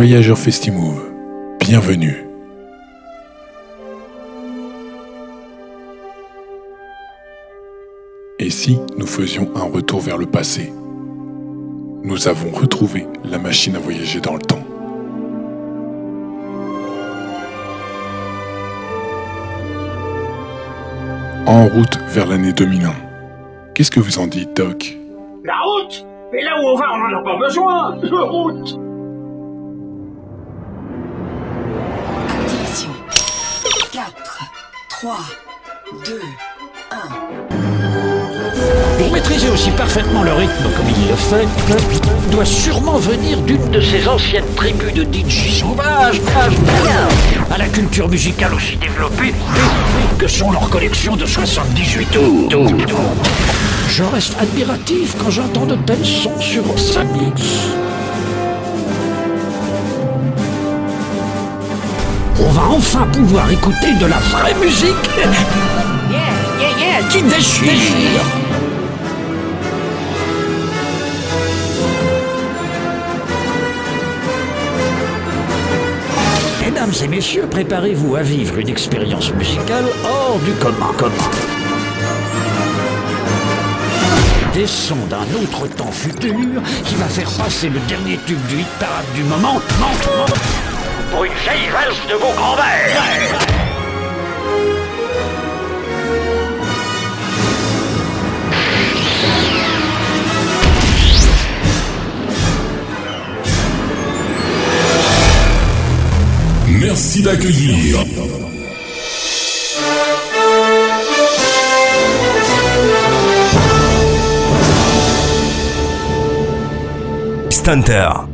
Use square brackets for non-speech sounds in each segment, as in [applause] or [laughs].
Voyageurs Festimove, bienvenue. Et si nous faisions un retour vers le passé? Nous avons retrouvé la machine à voyager dans le temps. En route vers l'année 2001. Qu'est-ce que vous en dites, Doc? La route Mais là où on va, on n'en a pas besoin La route 3, 2, 1. Pour maîtriser aussi parfaitement le rythme comme il le fait, doit sûrement venir d'une de ces anciennes tribus de DJ sauvages, à la culture musicale aussi développée que sont leurs collections de 78 tours. Je reste admiratif quand j'entends de tels sons sur Samix. On va enfin pouvoir écouter de la vraie musique qui déchire. Mesdames et messieurs, préparez-vous à vivre une expérience musicale hors du commun. commun. Des sons d'un autre temps futur qui va faire passer le dernier tube du hit parade du moment pour une vieille valse de vos grands-mères. Merci d'accueillir. Stunter.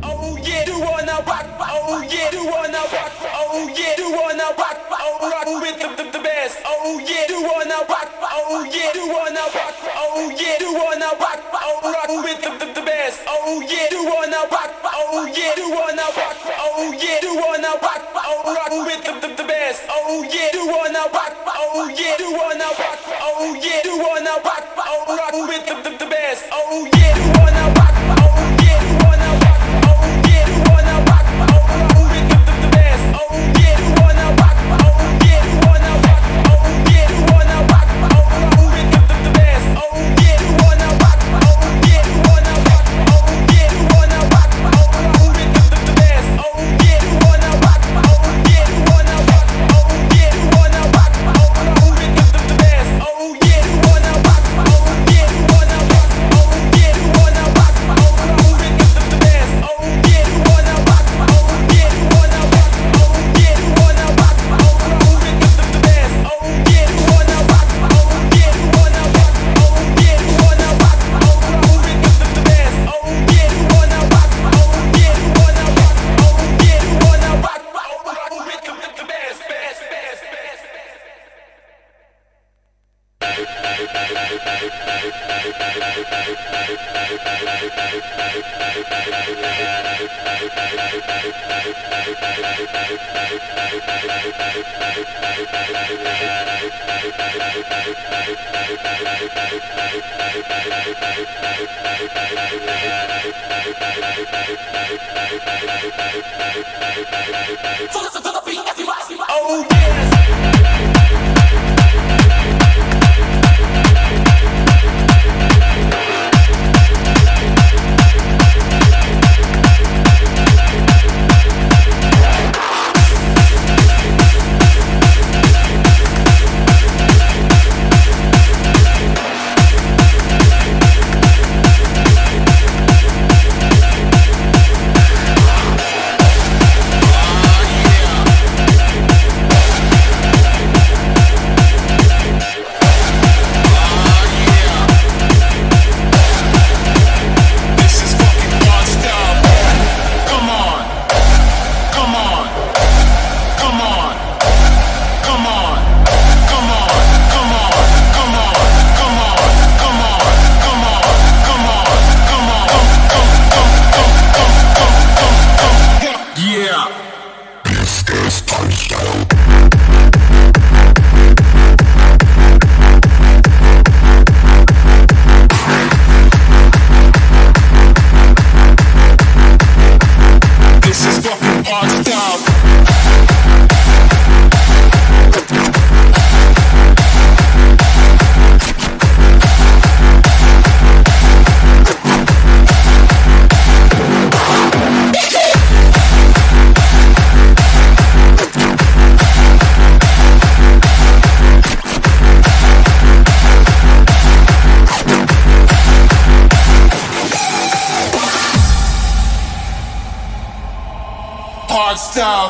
Do wanna rock, oh yeah, do wanna rock, oh rock with the, the, the best. Oh yeah,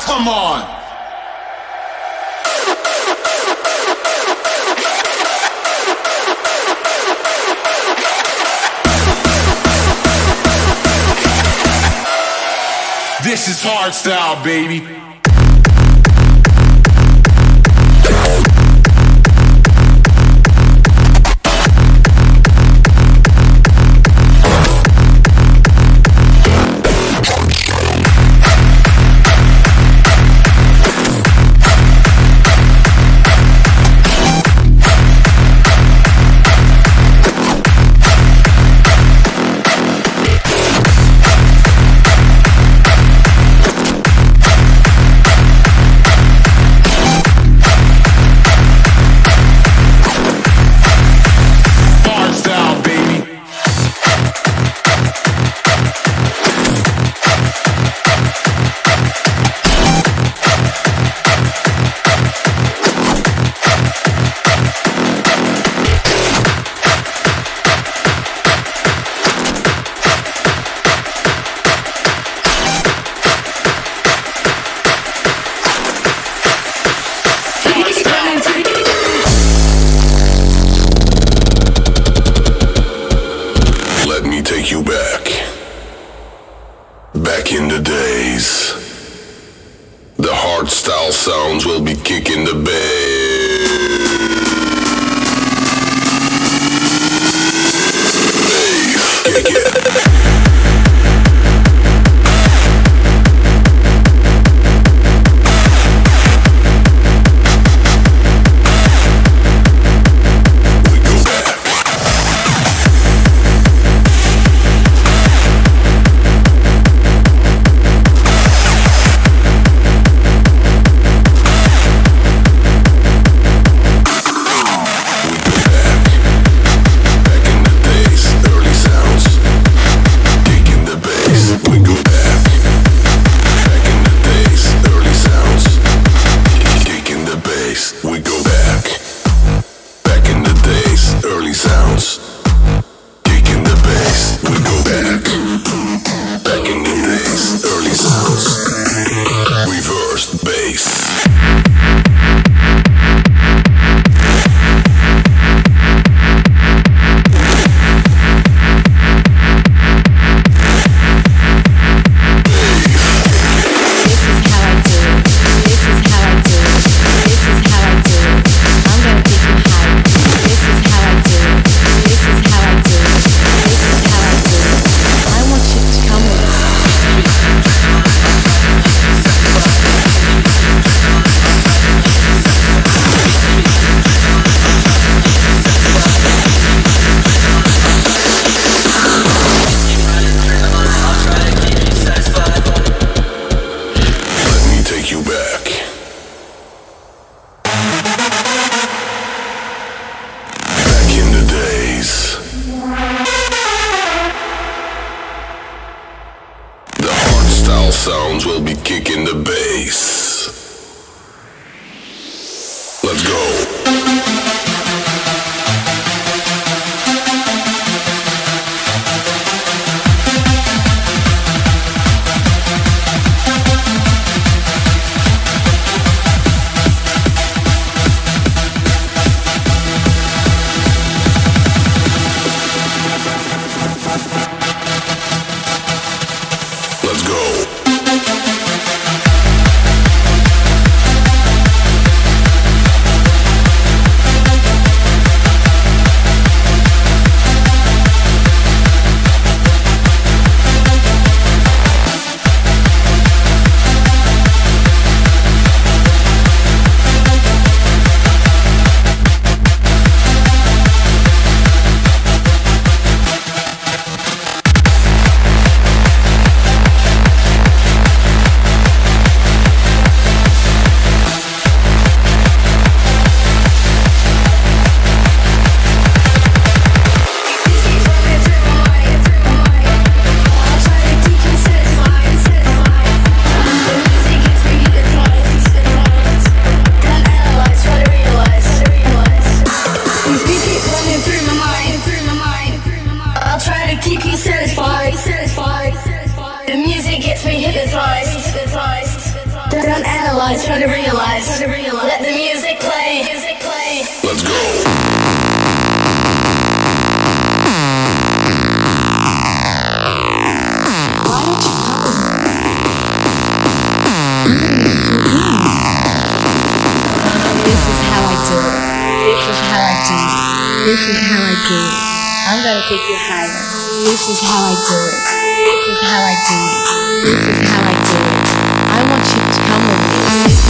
Come on. This is hard style, baby. The music gets me hypnotized. Don't analyze, try to realize. Let the music play. Let's go. This is how I do it. I'm gonna take you higher. This is how I do it is how I do it. This is how I do it. I want you to come with me.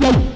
Little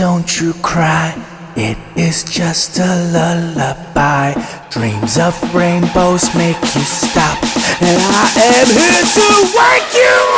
don't you cry. It is just a lullaby. Dreams of rainbows make you stop. And I am here to wake you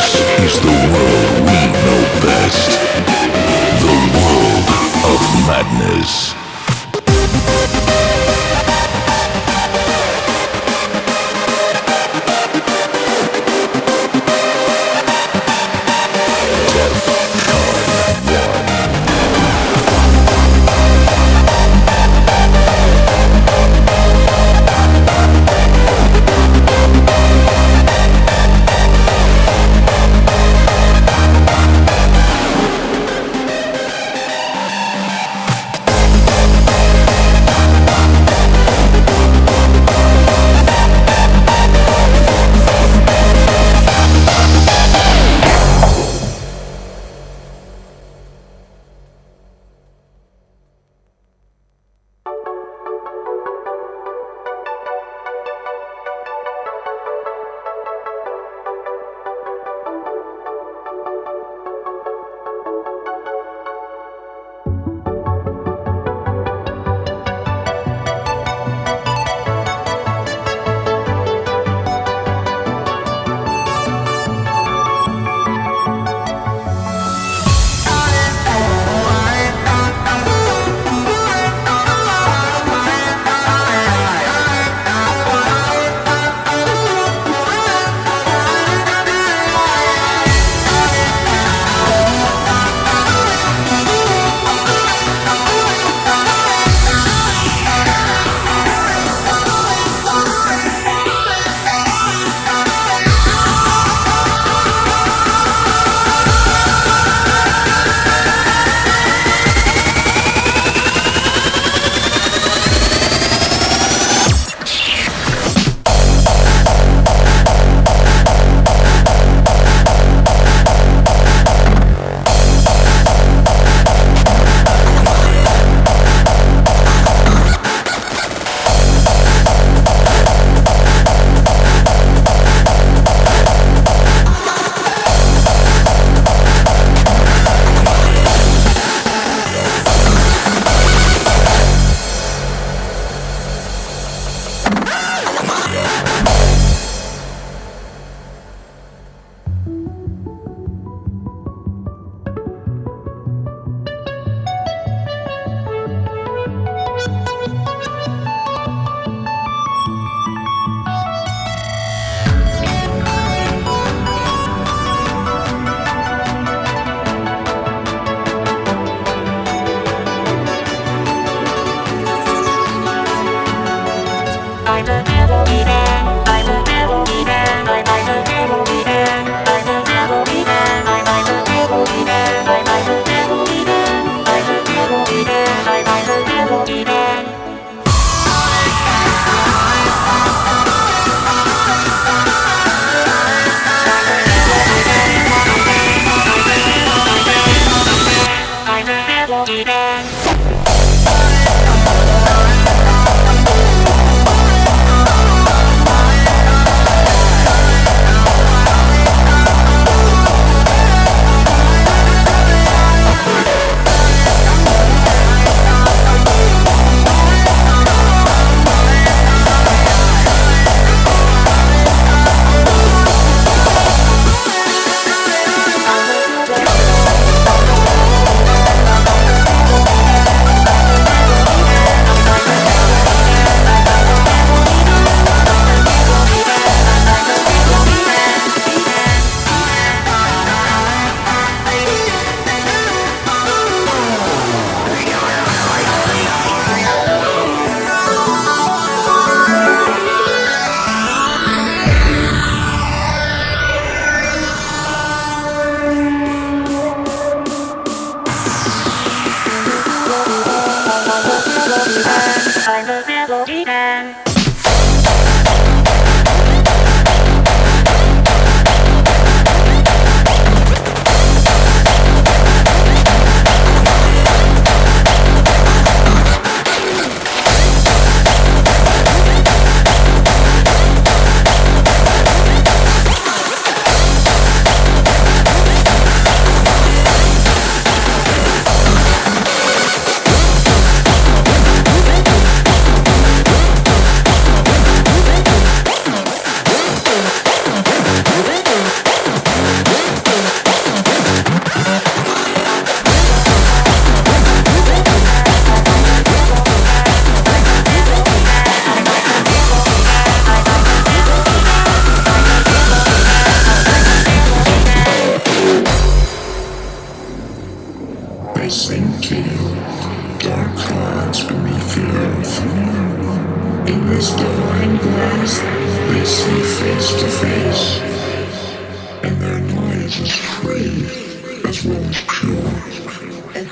This is the world we know best. The world of madness.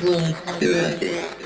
Boom.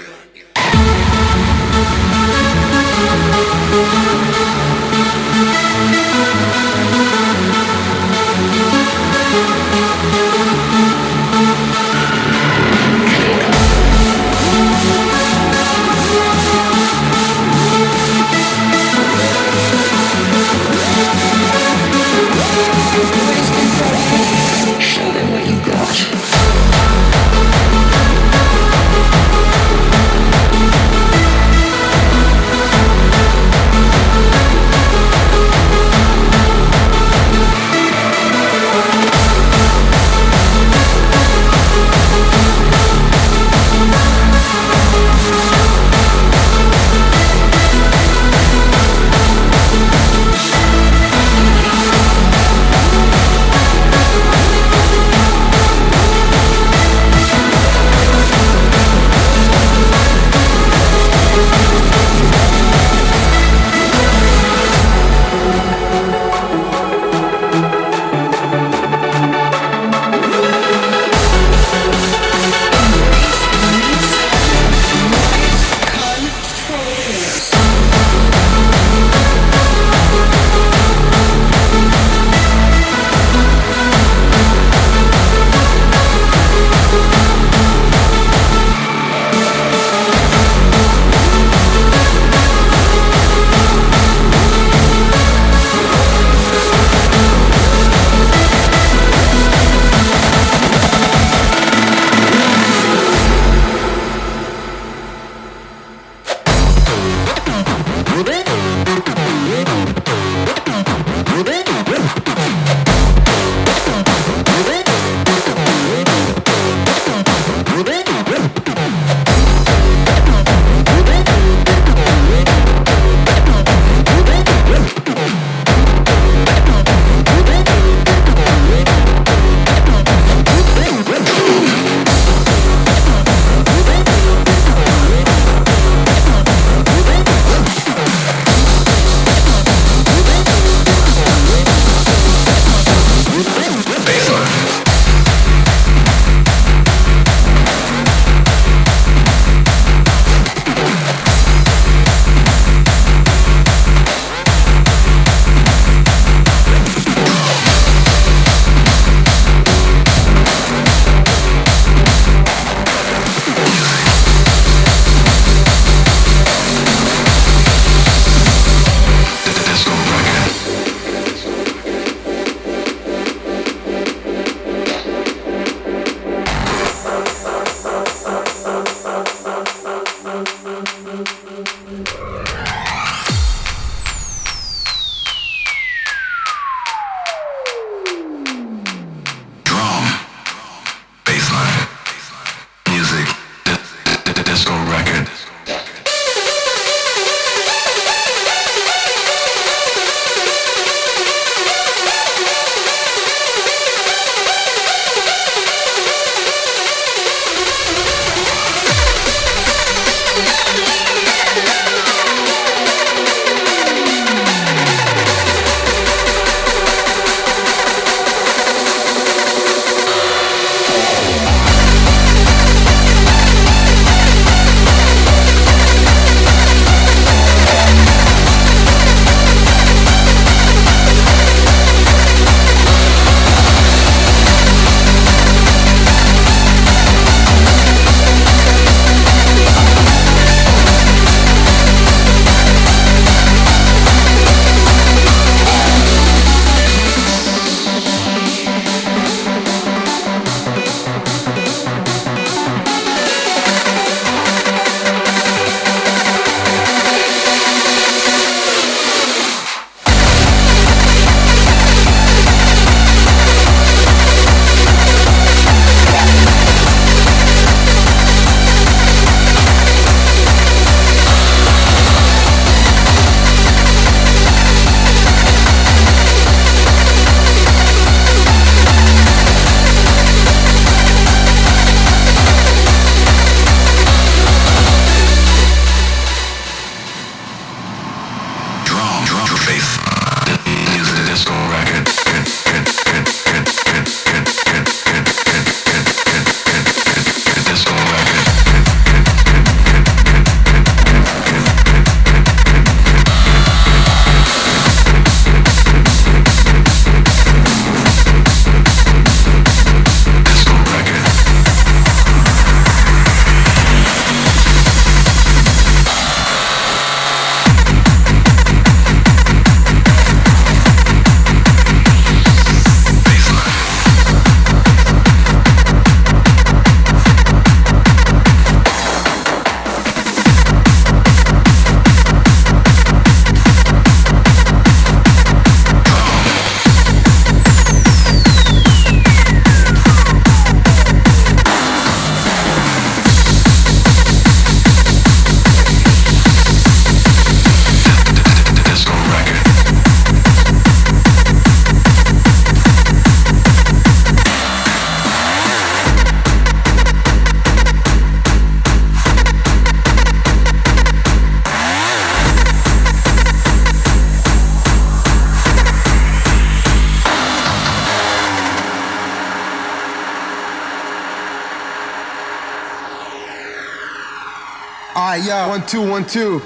One, two, one, two.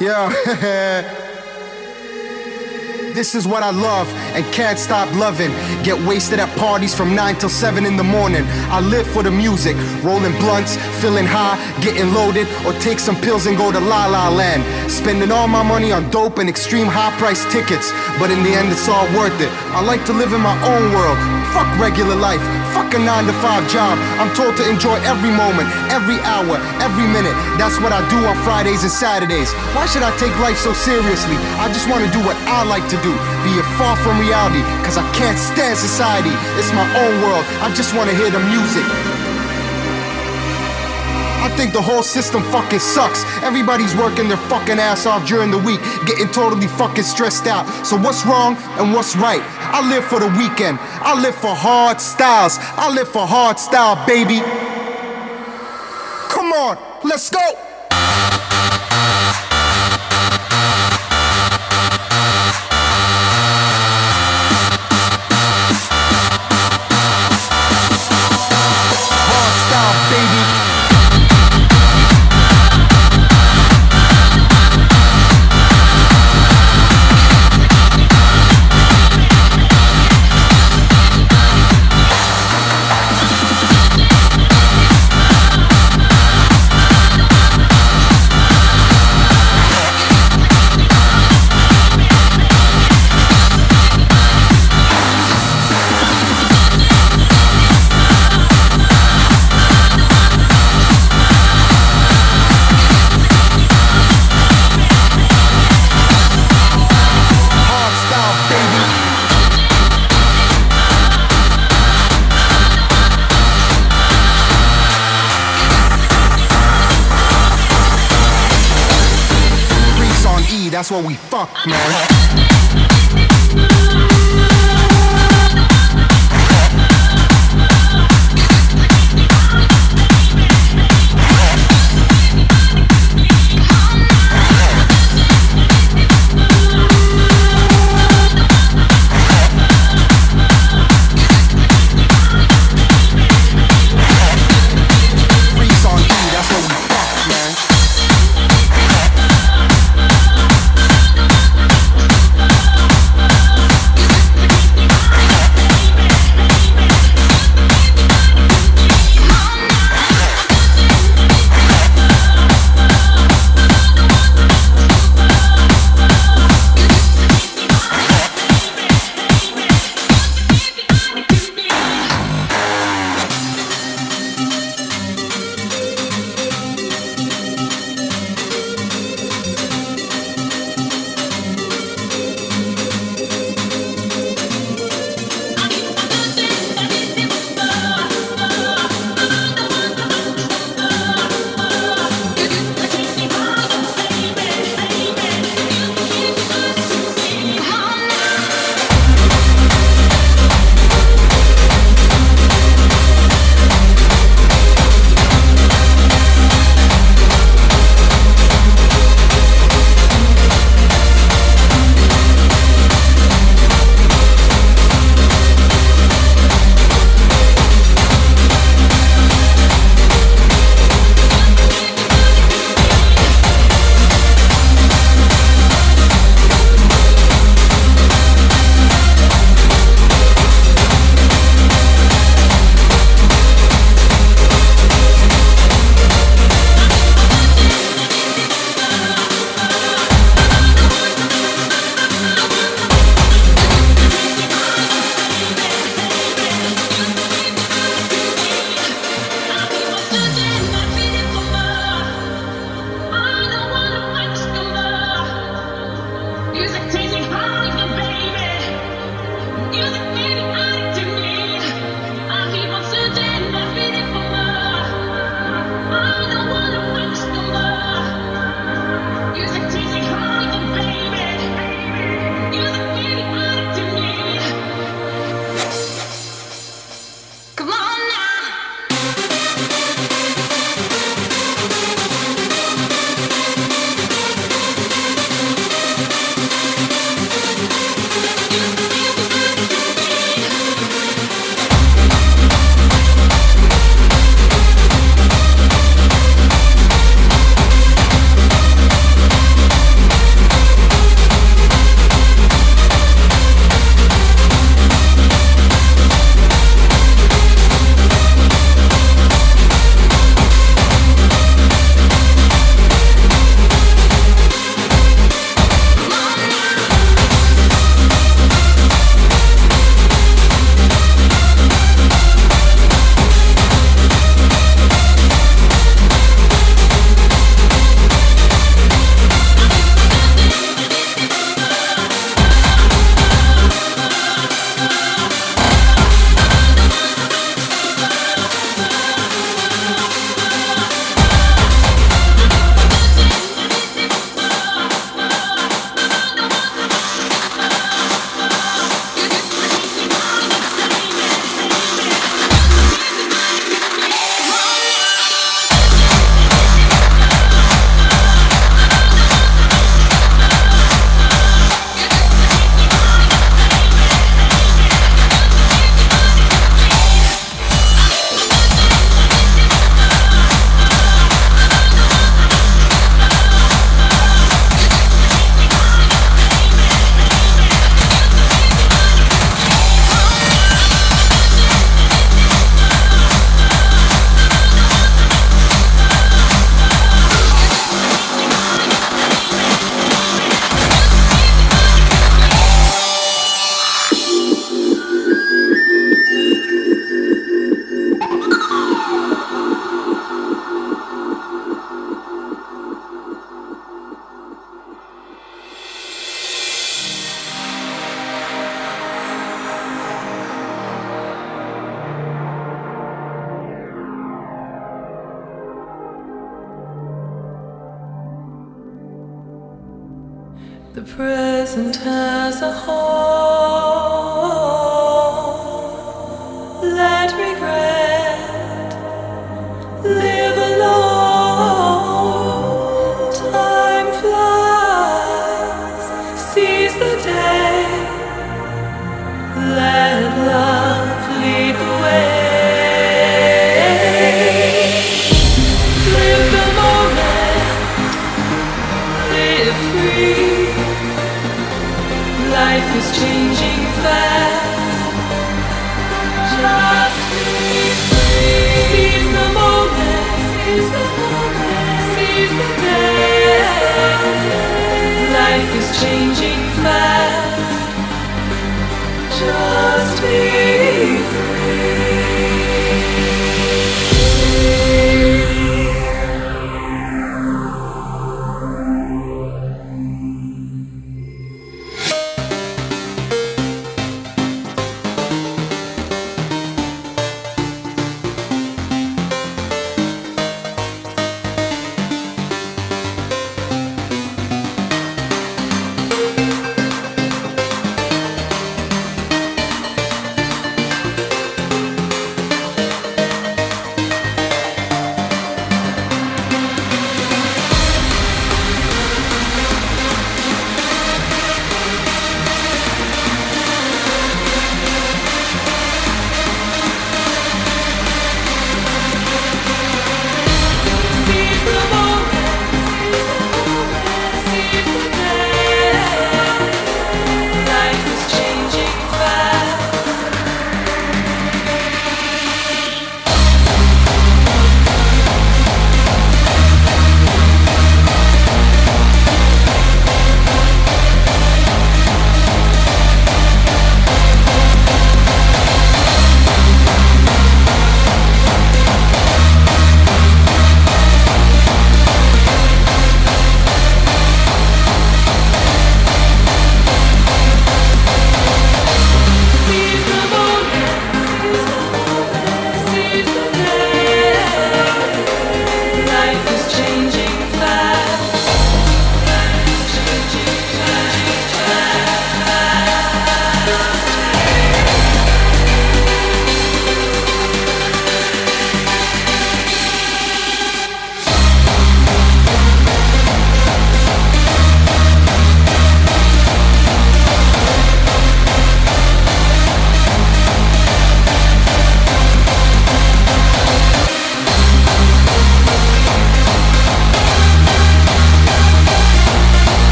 Yeah. [laughs] This is what I love and can't stop loving. Get wasted at parties from 9 till 7 in the morning. I live for the music, rolling blunts, feeling high, getting loaded, or take some pills and go to La La Land. Spending all my money on dope and extreme high price tickets, but in the end it's all worth it. I like to live in my own world. Fuck regular life, fuck a 9 to 5 job. I'm told to enjoy every moment, every hour, every minute. That's what I do on Fridays and Saturdays. Why should I take life so seriously? I just want to do what I like to do, be it far from reality, cause I can't stand society. It's my own world, I just wanna hear the music. I think the whole system fucking sucks. Everybody's working their fucking ass off during the week, getting totally fucking stressed out. So what's wrong and what's right? I live for the weekend. I live for hard styles. I live for hard style, baby. Come on, let's go. What we fuck, man.